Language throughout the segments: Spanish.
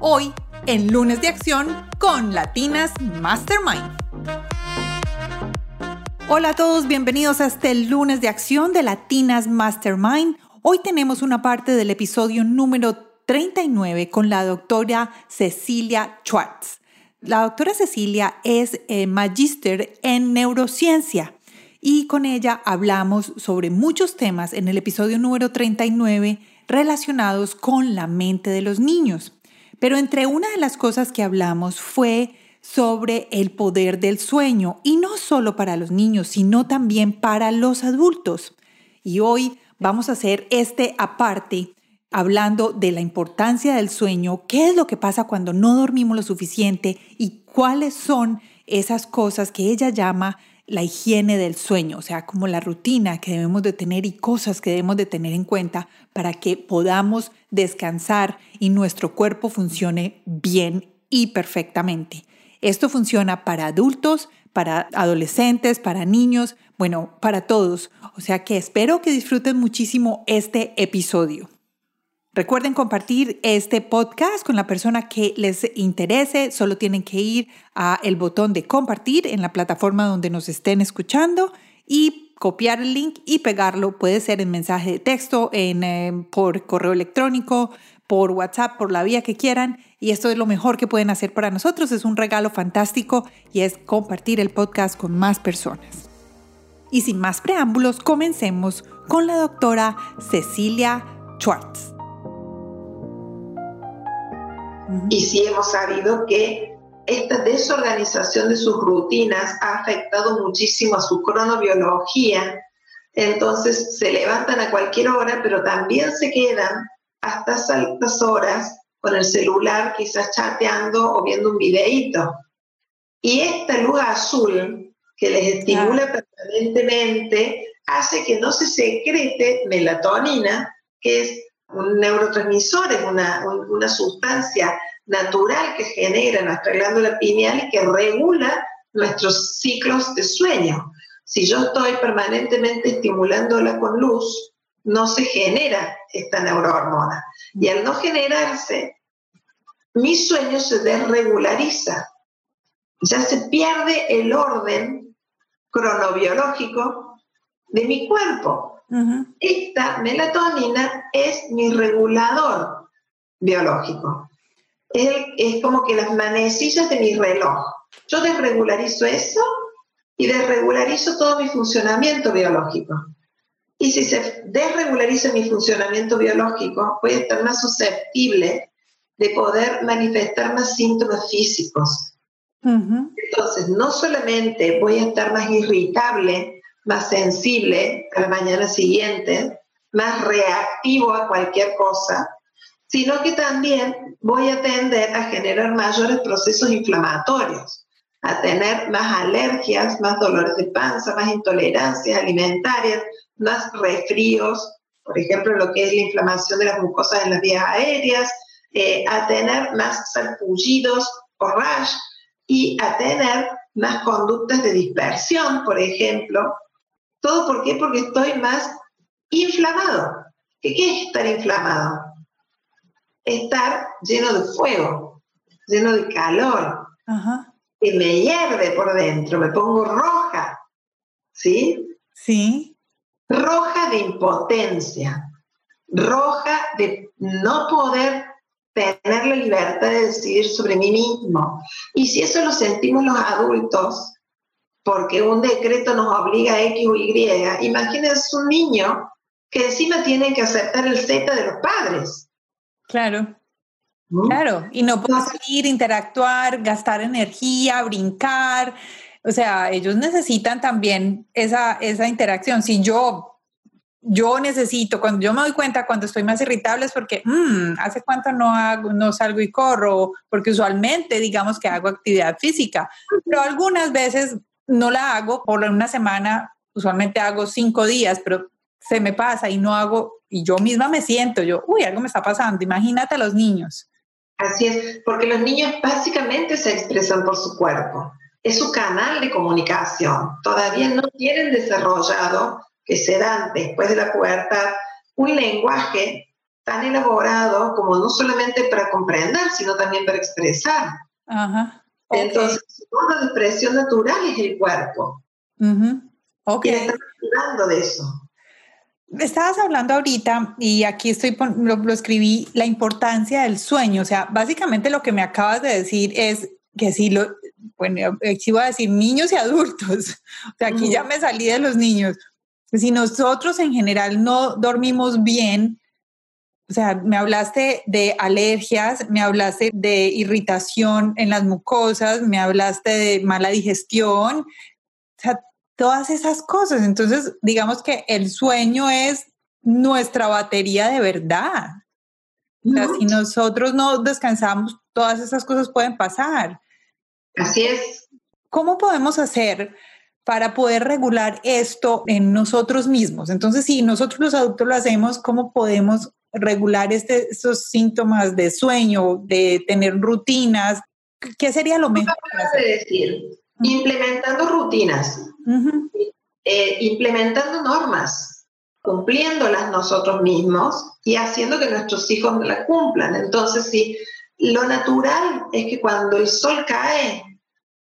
hoy en Lunes de Acción con Latinas Mastermind. Hola a todos, bienvenidos a este lunes de acción de Latinas Mastermind. Hoy tenemos una parte del episodio número 39 con la doctora Cecilia Schwartz. La doctora Cecilia es eh, magíster en neurociencia y con ella hablamos sobre muchos temas en el episodio número 39 relacionados con la mente de los niños. Pero entre una de las cosas que hablamos fue sobre el poder del sueño, y no solo para los niños, sino también para los adultos. Y hoy vamos a hacer este aparte hablando de la importancia del sueño, qué es lo que pasa cuando no dormimos lo suficiente y cuáles son esas cosas que ella llama la higiene del sueño, o sea, como la rutina que debemos de tener y cosas que debemos de tener en cuenta para que podamos descansar y nuestro cuerpo funcione bien y perfectamente. Esto funciona para adultos, para adolescentes, para niños, bueno, para todos. O sea que espero que disfruten muchísimo este episodio. Recuerden compartir este podcast con la persona que les interese. Solo tienen que ir a el botón de compartir en la plataforma donde nos estén escuchando y copiar el link y pegarlo. Puede ser en mensaje de texto, en, eh, por correo electrónico, por WhatsApp, por la vía que quieran. Y esto es lo mejor que pueden hacer para nosotros. Es un regalo fantástico y es compartir el podcast con más personas. Y sin más preámbulos, comencemos con la doctora Cecilia Schwartz. Y sí hemos sabido que esta desorganización de sus rutinas ha afectado muchísimo a su cronobiología. Entonces se levantan a cualquier hora, pero también se quedan hasta altas horas con el celular, quizás chateando o viendo un videíto. Y esta luz azul que les estimula permanentemente hace que no se secrete melatonina, que es un neurotransmisor, es una, una sustancia natural que genera nuestra glándula pineal y que regula nuestros ciclos de sueño. Si yo estoy permanentemente estimulándola con luz, no se genera esta neurohormona. Y al no generarse, mi sueño se desregulariza. Ya se pierde el orden cronobiológico de mi cuerpo. Esta melatonina es mi regulador biológico. Es, es como que las manecillas de mi reloj. Yo desregularizo eso y desregularizo todo mi funcionamiento biológico. Y si se desregulariza mi funcionamiento biológico, voy a estar más susceptible de poder manifestar más síntomas físicos. Entonces, no solamente voy a estar más irritable, más sensible a la mañana siguiente, más reactivo a cualquier cosa, sino que también voy a tender a generar mayores procesos inflamatorios, a tener más alergias, más dolores de panza, más intolerancias alimentarias, más resfríos, por ejemplo, lo que es la inflamación de las mucosas en las vías aéreas, eh, a tener más sarpullidos o rash y a tener más conductas de dispersión, por ejemplo. ¿Todo por qué? Porque estoy más inflamado. ¿Qué, qué es estar inflamado? Estar lleno de fuego, lleno de calor, que me hierve por dentro, me pongo roja, ¿sí? Sí roja de impotencia, roja de no poder tener la libertad de decidir sobre mí mismo. Y si eso lo sentimos los adultos, porque un decreto nos obliga a X o Y, imagínense un niño que encima tiene que aceptar el Z de los padres. Claro. Claro, y no puede salir, interactuar, gastar energía, brincar, o sea, ellos necesitan también esa, esa interacción. Si yo yo necesito, cuando yo me doy cuenta cuando estoy más irritable es porque, mm, ¿hace cuánto no, hago, no salgo y corro? Porque usualmente digamos que hago actividad física, pero algunas veces no la hago por una semana, usualmente hago cinco días, pero se me pasa y no hago, y yo misma me siento, yo, uy, algo me está pasando, imagínate a los niños. Así es, porque los niños básicamente se expresan por su cuerpo, es su canal de comunicación, todavía no tienen desarrollado que se dan después de la pubertad un lenguaje tan elaborado como no solamente para comprender, sino también para expresar. Ajá. Entonces, una expresión natural es el cuerpo. Ok. Y hablando de eso. Estabas hablando ahorita, y aquí estoy, lo, lo, escribí, la importancia del sueño. O sea, básicamente lo que me acabas de decir es que si lo, bueno, iba a decir niños y adultos. O sea, aquí ya me salí de los niños si nosotros en general no dormimos bien, o sea, me hablaste de alergias, me hablaste de irritación en las mucosas, me hablaste de mala digestión, todas esas cosas. Entonces, digamos que el sueño es nuestra batería de verdad. O sea, si nosotros no descansamos, todas esas cosas pueden pasar. Así es. ¿Cómo podemos hacer para poder regular esto en nosotros mismos. Entonces, si nosotros los adultos lo hacemos, ¿cómo podemos regular este, estos síntomas de sueño, de tener rutinas? ¿Qué sería lo mejor? decir, implementando rutinas, eh, implementando normas, cumpliéndolas nosotros mismos y haciendo que nuestros hijos las cumplan. Entonces, si lo natural es que cuando el sol cae,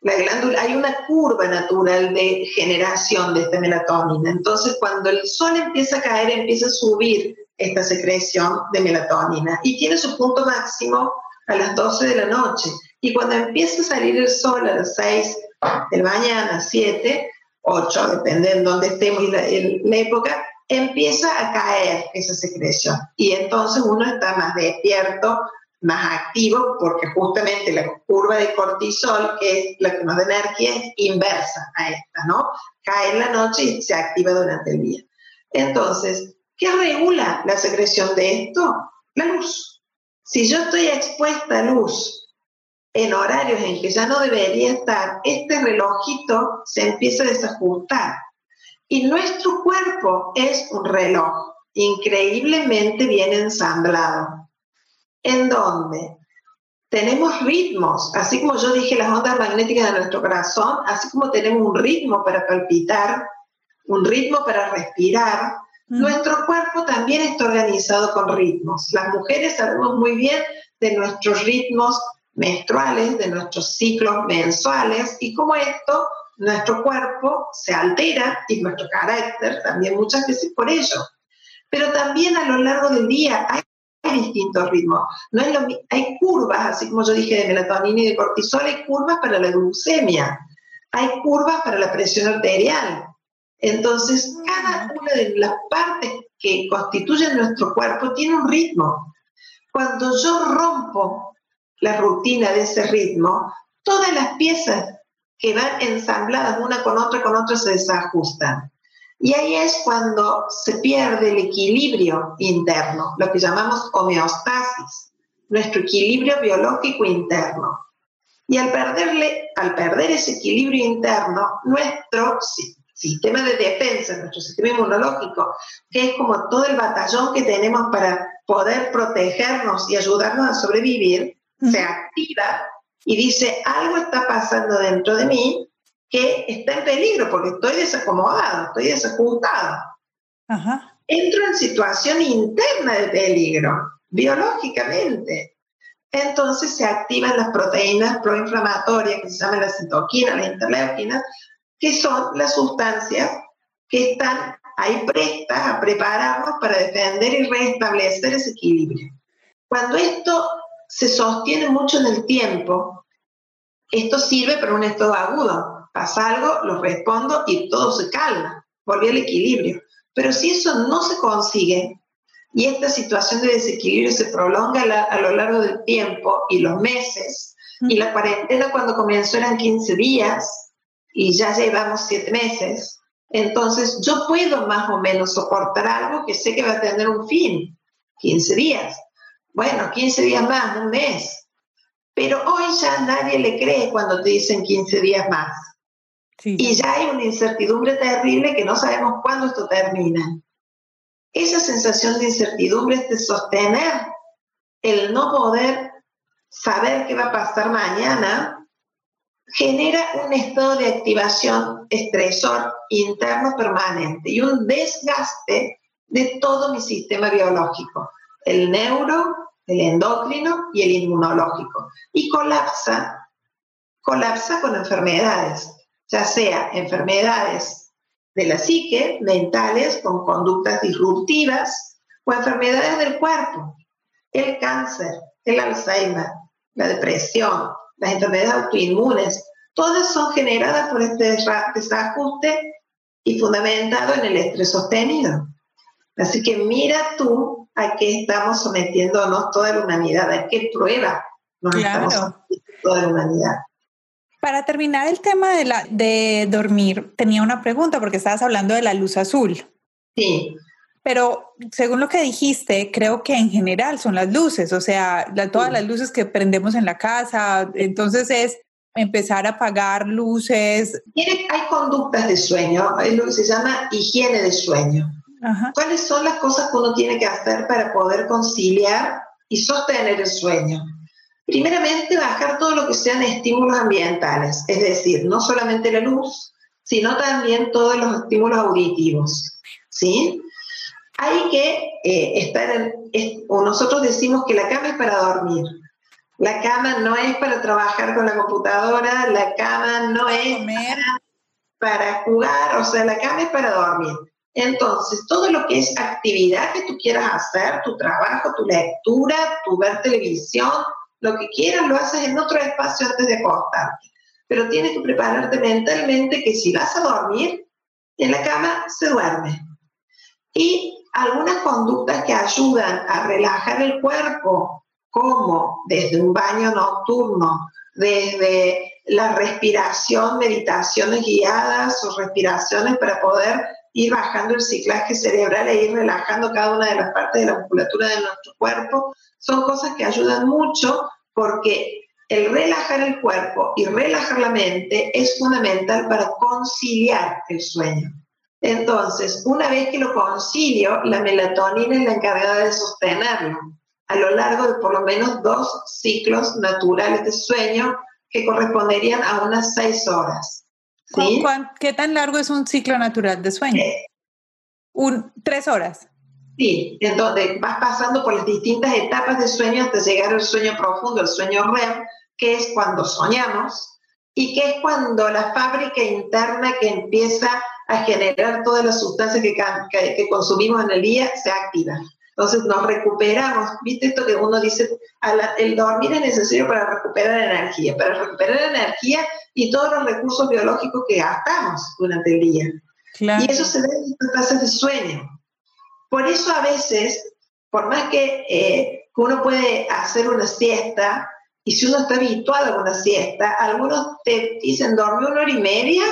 la glándula, hay una curva natural de generación de esta melatonina. Entonces, cuando el sol empieza a caer, empieza a subir esta secreción de melatonina y tiene su punto máximo a las 12 de la noche. Y cuando empieza a salir el sol a las 6 de mañana, 7, 8, depende de dónde estemos y la, la época, empieza a caer esa secreción. Y entonces uno está más despierto, más activo porque justamente la curva de cortisol, que es la que nos da energía, es inversa a esta, ¿no? Cae en la noche y se activa durante el día. Entonces, ¿qué regula la secreción de esto? La luz. Si yo estoy expuesta a luz en horarios en que ya no debería estar, este relojito se empieza a desajustar. Y nuestro cuerpo es un reloj increíblemente bien ensamblado en donde tenemos ritmos, así como yo dije las ondas magnéticas de nuestro corazón, así como tenemos un ritmo para palpitar, un ritmo para respirar, mm. nuestro cuerpo también está organizado con ritmos. Las mujeres sabemos muy bien de nuestros ritmos menstruales, de nuestros ciclos mensuales y cómo esto, nuestro cuerpo se altera y nuestro carácter también muchas veces por ello. Pero también a lo largo del día hay distintos ritmos. No es lo, hay curvas, así como yo dije, de melatonina y de cortisol, hay curvas para la glucemia, hay curvas para la presión arterial. Entonces, cada una de las partes que constituyen nuestro cuerpo tiene un ritmo. Cuando yo rompo la rutina de ese ritmo, todas las piezas que van ensambladas una con otra con otra se desajustan. Y ahí es cuando se pierde el equilibrio interno, lo que llamamos homeostasis, nuestro equilibrio biológico interno. Y al, perderle, al perder ese equilibrio interno, nuestro sistema de defensa, nuestro sistema inmunológico, que es como todo el batallón que tenemos para poder protegernos y ayudarnos a sobrevivir, se activa y dice, algo está pasando dentro de mí que está en peligro porque estoy desacomodado, estoy desajustado. Entro en situación interna de peligro, biológicamente. Entonces se activan las proteínas proinflamatorias que se llaman las citoquinas, las interleuquinas, que son las sustancias que están ahí prestas a prepararnos para defender y restablecer ese equilibrio. Cuando esto se sostiene mucho en el tiempo, esto sirve para un estado agudo, pasa algo, lo respondo y todo se calma, volví al equilibrio. Pero si eso no se consigue y esta situación de desequilibrio se prolonga a, lo largo del tiempo y los meses, y la cuarentena cuando comenzó eran 15 días y ya llevamos 7 meses, Entonces yo puedo más o menos soportar algo que sé que va a tener un fin, 15 días. Bueno, 15 días más, un mes. Pero hoy ya nadie le cree cuando te dicen 15 días más. Y ya hay una incertidumbre terrible que no sabemos cuándo esto termina. Esa sensación de incertidumbre es de sostener el no poder saber qué va a pasar mañana, genera un estado de activación estresor interno permanente y un desgaste de todo mi sistema biológico, el neuro, el endocrino y el inmunológico. Y colapsa, colapsa con enfermedades, ya sea enfermedades de la psique, mentales, con conductas disruptivas, o enfermedades del cuerpo, el cáncer, el Alzheimer, la depresión, las enfermedades autoinmunes, todas son generadas por este desajuste y fundamentado en el estrés sostenido. Así que mira tú a qué estamos sometiéndonos toda la humanidad, a qué prueba nos estamos sometiendo toda la humanidad. Para terminar el tema de, la, de dormir, tenía una pregunta porque estabas hablando de la luz azul. Sí. Pero según lo que dijiste, creo que en general son las luces, o sea, todas las luces que prendemos en la casa, entonces es empezar a apagar luces. Hay conductas de sueño, es lo que se llama higiene de sueño. ¿Cuáles son las cosas que uno tiene que hacer para poder conciliar y sostener el sueño? Primeramente, bajar todo lo que sean estímulos ambientales, es decir, no solamente la luz, sino también todos los estímulos auditivos. ¿sí? hay que eh, estar en, o nosotros decimos que la cama es para dormir. La cama no es para trabajar con la computadora, la cama no es para, jugar, o sea, la cama es para dormir. Entonces, todo lo que es actividad que tú quieras hacer, tu trabajo, tu lectura, tu ver televisión, lo que quieras, lo haces en otro espacio antes de acostarte. Pero tienes que prepararte mentalmente que si vas a dormir, en la cama se duerme. Y algunas conductas que ayudan a relajar el cuerpo, como desde un baño nocturno, desde la respiración, meditaciones guiadas o respiraciones para poder ir bajando el ciclaje cerebral e ir relajando cada una de las partes de la musculatura de nuestro cuerpo, son cosas que ayudan mucho porque el relajar el cuerpo y relajar la mente es fundamental para conciliar el sueño. Entonces, una vez que lo concilio, la melatonina es la encargada de sostenerlo a lo largo de por lo menos dos ciclos naturales de sueño que corresponderían a unas seis horas. ¿Qué tan largo es un ciclo natural de sueño? Eh. un, tres horas. Sí, entonces vas pasando por las distintas etapas de sueño hasta llegar al sueño profundo, el sueño REM, que es cuando soñamos y que es cuando la fábrica interna que empieza a generar todas las sustancias que, que, consumimos en el día se activan. Entonces nos recuperamos, ¿viste esto que uno dice? el dormir es necesario para recuperar energía, para recuperar energía y todos los recursos biológicos que gastamos durante el día. Y eso se debe a estas tasas de sueño. Por eso a veces, por más que eh, uno puede hacer una siesta, y si uno está habituado a una siesta, algunos te dicen dormir una hora y media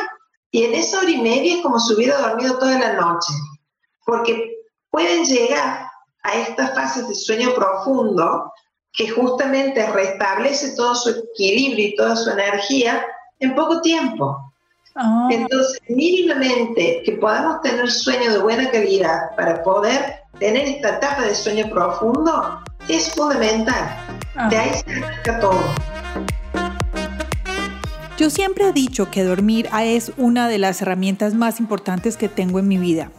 y en esa hora y media es como si hubiera dormido toda la noche, porque pueden llegar a estas fases de sueño profundo que justamente restablece todo su equilibrio y toda su energía en poco tiempo. Ah. Entonces, mínimamente que podamos tener sueño de buena calidad para poder tener esta etapa de sueño profundo es fundamental. De ahí se arranca todo. Yo siempre he dicho que dormir es una de las herramientas más importantes que tengo en mi vida.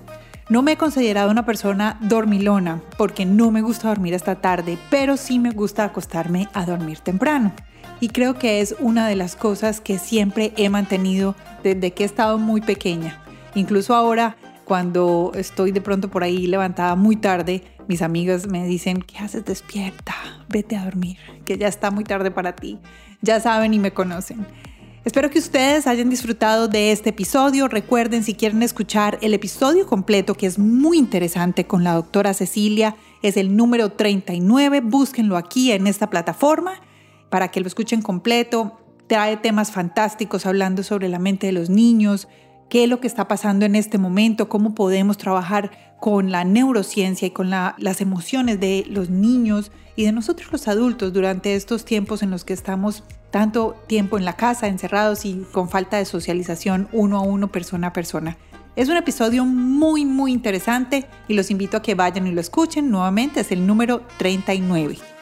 No me he considerado una persona dormilona porque no me gusta dormir hasta tarde, pero sí me gusta acostarme a dormir temprano. Y creo que es una de las cosas que siempre he mantenido desde que he estado muy pequeña. Incluso ahora, cuando estoy de pronto por ahí levantada muy tarde, mis amigas me dicen, ¿qué haces despierta? Vete a dormir, que ya está muy tarde para ti. Ya saben y me conocen. Espero que ustedes hayan disfrutado de este episodio. Recuerden si quieren escuchar el episodio completo, que es muy interesante con la doctora Cecilia, es el número 39. Búsquenlo aquí en esta plataforma para que lo escuchen completo. Trae temas fantásticos hablando sobre la mente de los niños, qué es lo que está pasando en este momento, cómo podemos trabajar con la neurociencia y con las emociones de los niños y de nosotros los adultos durante estos tiempos en los que estamos tanto tiempo en la casa, encerrados y con falta de socialización uno a uno, persona a persona. Es un episodio muy, muy interesante y los invito a que vayan y lo escuchen. Nuevamente es el número 39.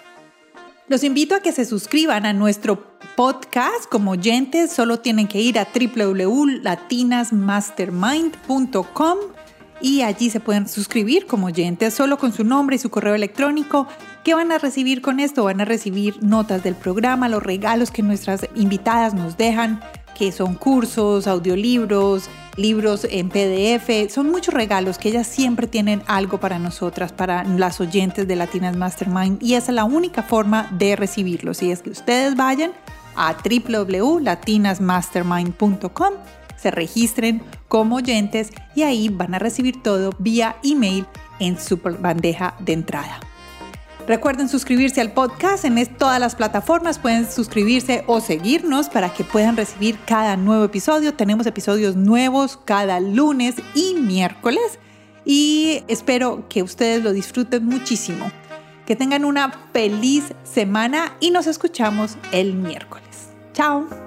Los invito a que se suscriban a nuestro podcast como oyentes. Solo tienen que ir a www.latinasmastermind.com y allí se pueden suscribir como oyentes solo con su nombre y su correo electrónico. ¿Qué van a recibir con esto? Van a recibir notas del programa, los regalos que nuestras invitadas nos dejan, que son cursos, audiolibros, libros en PDF. Son muchos regalos que ellas siempre tienen algo para nosotras, para las oyentes de Latinas Mastermind. Y esa es la única forma de recibirlos. Y es que ustedes vayan a www.latinasmastermind.com, se registren como oyentes y ahí van a recibir todo vía email en su bandeja de entrada. Recuerden suscribirse al podcast en todas las plataformas, pueden suscribirse o seguirnos para que puedan recibir cada nuevo episodio. Tenemos episodios nuevos cada lunes y miércoles y espero que ustedes lo disfruten muchísimo. Que tengan una feliz semana y nos escuchamos el miércoles. Chao.